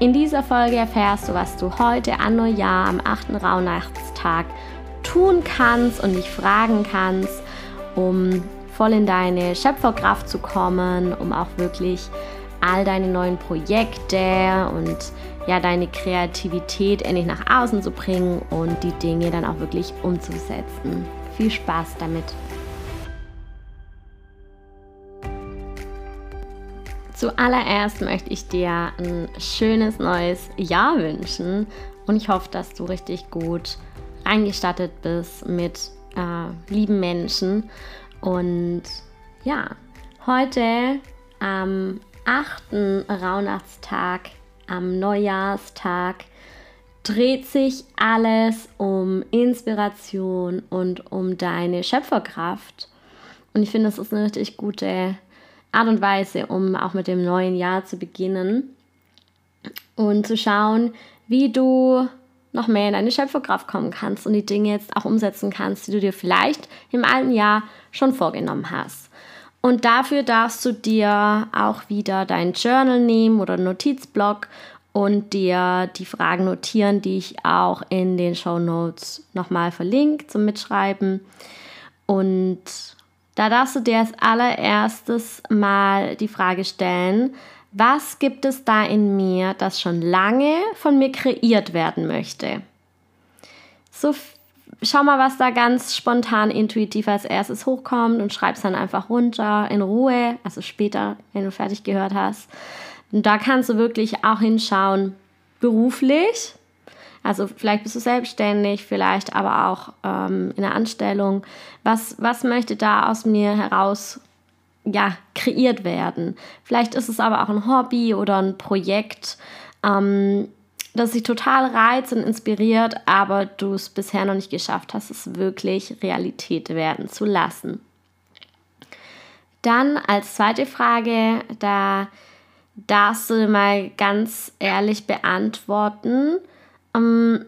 In dieser Folge erfährst du, was du heute an Neujahr am 8. Rauhnachtstag tun kannst und dich fragen kannst, um voll in deine Schöpferkraft zu kommen, um auch wirklich all deine neuen Projekte und ja deine Kreativität endlich nach außen zu bringen und die Dinge dann auch wirklich umzusetzen. Viel Spaß damit! Zuallererst möchte ich dir ein schönes neues Jahr wünschen und ich hoffe, dass du richtig gut eingestattet bist mit äh, lieben Menschen. Und ja, heute am 8. Rauhnachtstag, am Neujahrstag, dreht sich alles um Inspiration und um deine Schöpferkraft. Und ich finde, das ist eine richtig gute Art und Weise, um auch mit dem neuen Jahr zu beginnen und zu schauen, wie du noch mehr in deine Schöpferkraft kommen kannst und die Dinge jetzt auch umsetzen kannst, die du dir vielleicht im alten Jahr schon vorgenommen hast. Und dafür darfst du dir auch wieder dein Journal nehmen oder Notizblock und dir die Fragen notieren, die ich auch in den Show Notes nochmal verlinke zum Mitschreiben. Und da darfst du dir als allererstes mal die Frage stellen, was gibt es da in mir, das schon lange von mir kreiert werden möchte? So, schau mal, was da ganz spontan, intuitiv als erstes hochkommt und schreib es dann einfach runter in Ruhe, also später, wenn du fertig gehört hast. Und da kannst du wirklich auch hinschauen, beruflich, also vielleicht bist du selbstständig, vielleicht aber auch ähm, in der Anstellung. Was, was möchte da aus mir heraus ja, kreiert werden? Vielleicht ist es aber auch ein Hobby oder ein Projekt, ähm, das sich total reizt und inspiriert, aber du es bisher noch nicht geschafft hast, es wirklich Realität werden zu lassen. Dann als zweite Frage, da darfst du mal ganz ehrlich beantworten, ähm,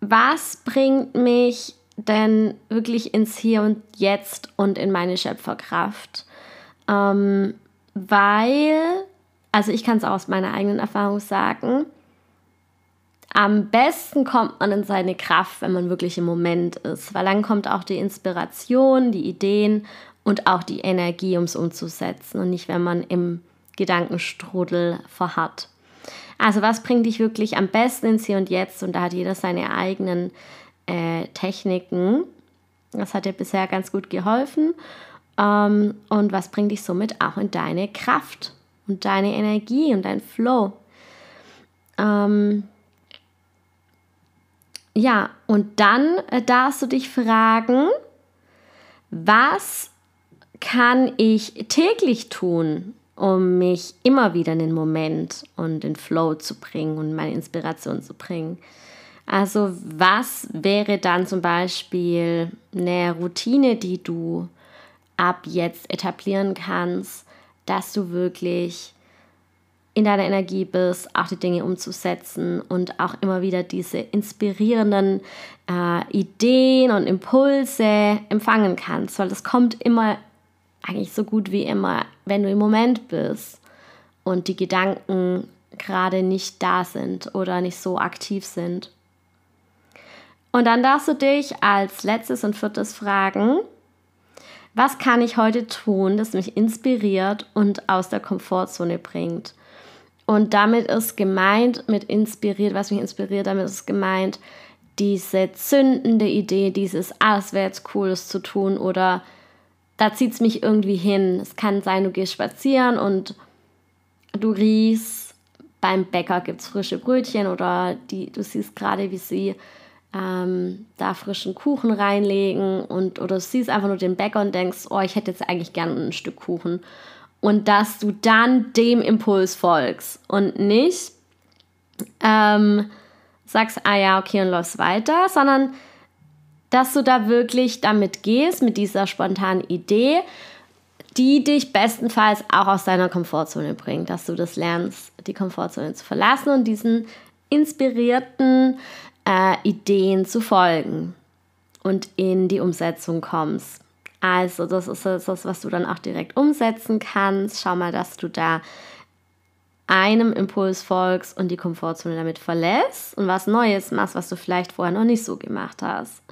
was bringt mich denn wirklich ins Hier und Jetzt und in meine Schöpferkraft? Ähm, weil, also ich kann es aus meiner eigenen Erfahrung sagen, am besten kommt man in seine Kraft, wenn man wirklich im Moment ist, weil dann kommt auch die Inspiration, die Ideen und auch die Energie, um es umzusetzen und nicht, wenn man im Gedankenstrudel verharrt. Also was bringt dich wirklich am besten ins Hier und Jetzt? Und da hat jeder seine eigenen äh, Techniken. Das hat dir bisher ganz gut geholfen. Ähm, und was bringt dich somit auch in deine Kraft und deine Energie und dein Flow? Ähm, ja, und dann äh, darfst du dich fragen, was kann ich täglich tun, um mich immer wieder in den Moment und den Flow zu bringen und meine Inspiration zu bringen. Also was wäre dann zum Beispiel eine Routine, die du ab jetzt etablieren kannst, dass du wirklich in deiner Energie bist, auch die Dinge umzusetzen und auch immer wieder diese inspirierenden äh, Ideen und Impulse empfangen kannst, weil das kommt immer eigentlich so gut wie immer, wenn du im Moment bist und die Gedanken gerade nicht da sind oder nicht so aktiv sind. Und dann darfst du dich als letztes und viertes fragen, was kann ich heute tun, das mich inspiriert und aus der Komfortzone bringt? Und damit ist gemeint, mit inspiriert, was mich inspiriert, damit ist gemeint, diese zündende Idee, dieses, ah, es wäre jetzt cool, das zu tun oder da zieht es mich irgendwie hin. Es kann sein, du gehst spazieren und du riechst, beim Bäcker gibt es frische Brötchen oder die, du siehst gerade, wie sie ähm, da frischen Kuchen reinlegen und oder du siehst einfach nur den Bäcker und denkst, oh, ich hätte jetzt eigentlich gerne ein Stück Kuchen. Und dass du dann dem Impuls folgst und nicht ähm, sagst, ah ja, okay, und läufst weiter, sondern dass du da wirklich damit gehst, mit dieser spontanen Idee, die dich bestenfalls auch aus deiner Komfortzone bringt, dass du das lernst, die Komfortzone zu verlassen und diesen inspirierten äh, Ideen zu folgen und in die Umsetzung kommst. Also das ist das, was du dann auch direkt umsetzen kannst. Schau mal, dass du da einem Impuls folgst und die Komfortzone damit verlässt und was Neues machst, was du vielleicht vorher noch nicht so gemacht hast.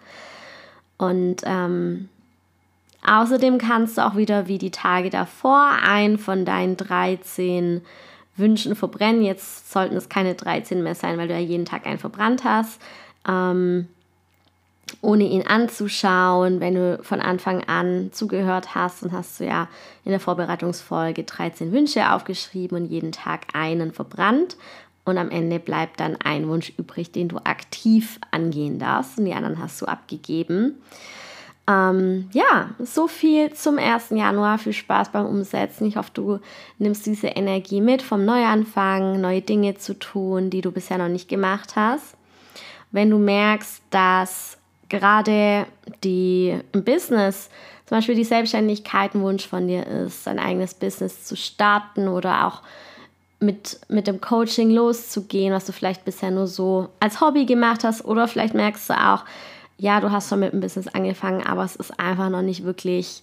Und ähm, außerdem kannst du auch wieder wie die Tage davor ein von deinen 13 Wünschen verbrennen. Jetzt sollten es keine 13 mehr sein, weil du ja jeden Tag einen verbrannt hast. Ähm, ohne ihn anzuschauen, wenn du von Anfang an zugehört hast, dann hast du ja in der Vorbereitungsfolge 13 Wünsche aufgeschrieben und jeden Tag einen verbrannt. Und am Ende bleibt dann ein Wunsch übrig, den du aktiv angehen darfst. Und die anderen hast du abgegeben. Ähm, ja, so viel zum 1. Januar. Viel Spaß beim Umsetzen. Ich hoffe, du nimmst diese Energie mit vom Neuanfang, neue Dinge zu tun, die du bisher noch nicht gemacht hast. Wenn du merkst, dass gerade die im Business, zum Beispiel die Selbstständigkeit ein Wunsch von dir ist, ein eigenes Business zu starten oder auch mit, mit dem Coaching loszugehen, was du vielleicht bisher nur so als Hobby gemacht hast. Oder vielleicht merkst du auch, ja, du hast schon mit dem Business angefangen, aber es ist einfach noch nicht wirklich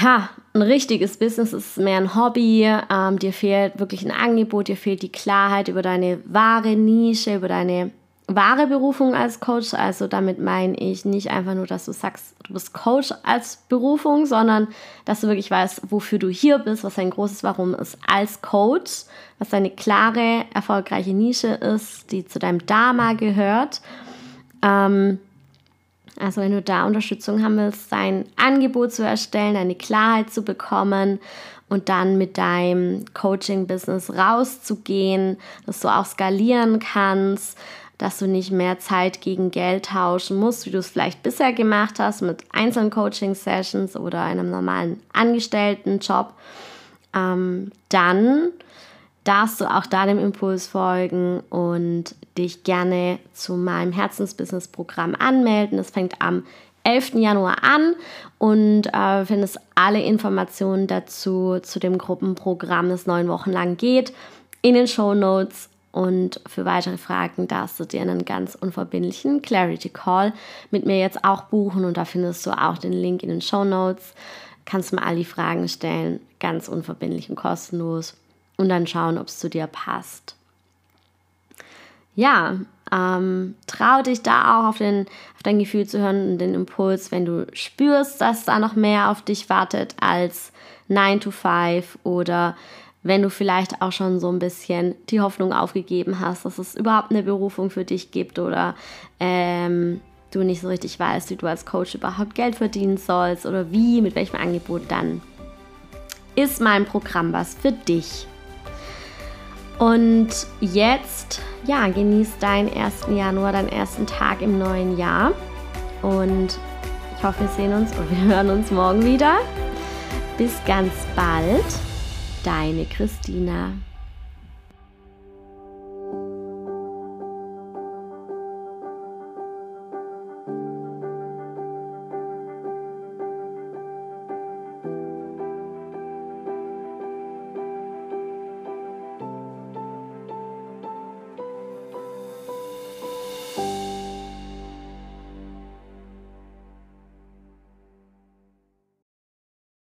ja, ein richtiges Business. Es ist mehr ein Hobby. Ähm, dir fehlt wirklich ein Angebot, dir fehlt die Klarheit über deine wahre Nische, über deine wahre Berufung als Coach. Also damit meine ich nicht einfach nur, dass du sagst, du bist Coach als Berufung, sondern dass du wirklich weißt, wofür du hier bist, was dein großes Warum ist als Coach, was deine klare, erfolgreiche Nische ist, die zu deinem Dharma gehört. Ähm, also wenn du da Unterstützung haben willst, dein Angebot zu erstellen, deine Klarheit zu bekommen und dann mit deinem Coaching-Business rauszugehen, dass du auch skalieren kannst, dass du nicht mehr Zeit gegen Geld tauschen musst, wie du es vielleicht bisher gemacht hast mit einzelnen Coaching-Sessions oder einem normalen Angestelltenjob, ähm, dann darfst du auch deinem Impuls folgen und dich gerne zu meinem Herzensbusiness-Programm anmelden. Das fängt am 11. Januar an und äh, findest alle Informationen dazu zu dem Gruppenprogramm, das neun Wochen lang geht, in den Show Notes und für weitere Fragen darfst du dir einen ganz unverbindlichen Clarity Call mit mir jetzt auch buchen. Und da findest du auch den Link in den Show Notes. Kannst mir all die Fragen stellen, ganz unverbindlich und kostenlos. Und dann schauen, ob es zu dir passt. Ja, ähm, trau dich da auch auf, den, auf dein Gefühl zu hören und den Impuls, wenn du spürst, dass da noch mehr auf dich wartet als 9 to 5 oder wenn du vielleicht auch schon so ein bisschen die Hoffnung aufgegeben hast, dass es überhaupt eine Berufung für dich gibt oder ähm, du nicht so richtig weißt, wie du als Coach überhaupt Geld verdienen sollst oder wie, mit welchem Angebot dann, ist mein Programm was für dich. Und jetzt, ja, genieß deinen 1. Januar, deinen ersten Tag im neuen Jahr. Und ich hoffe, wir sehen uns und wir hören uns morgen wieder. Bis ganz bald deine Christina.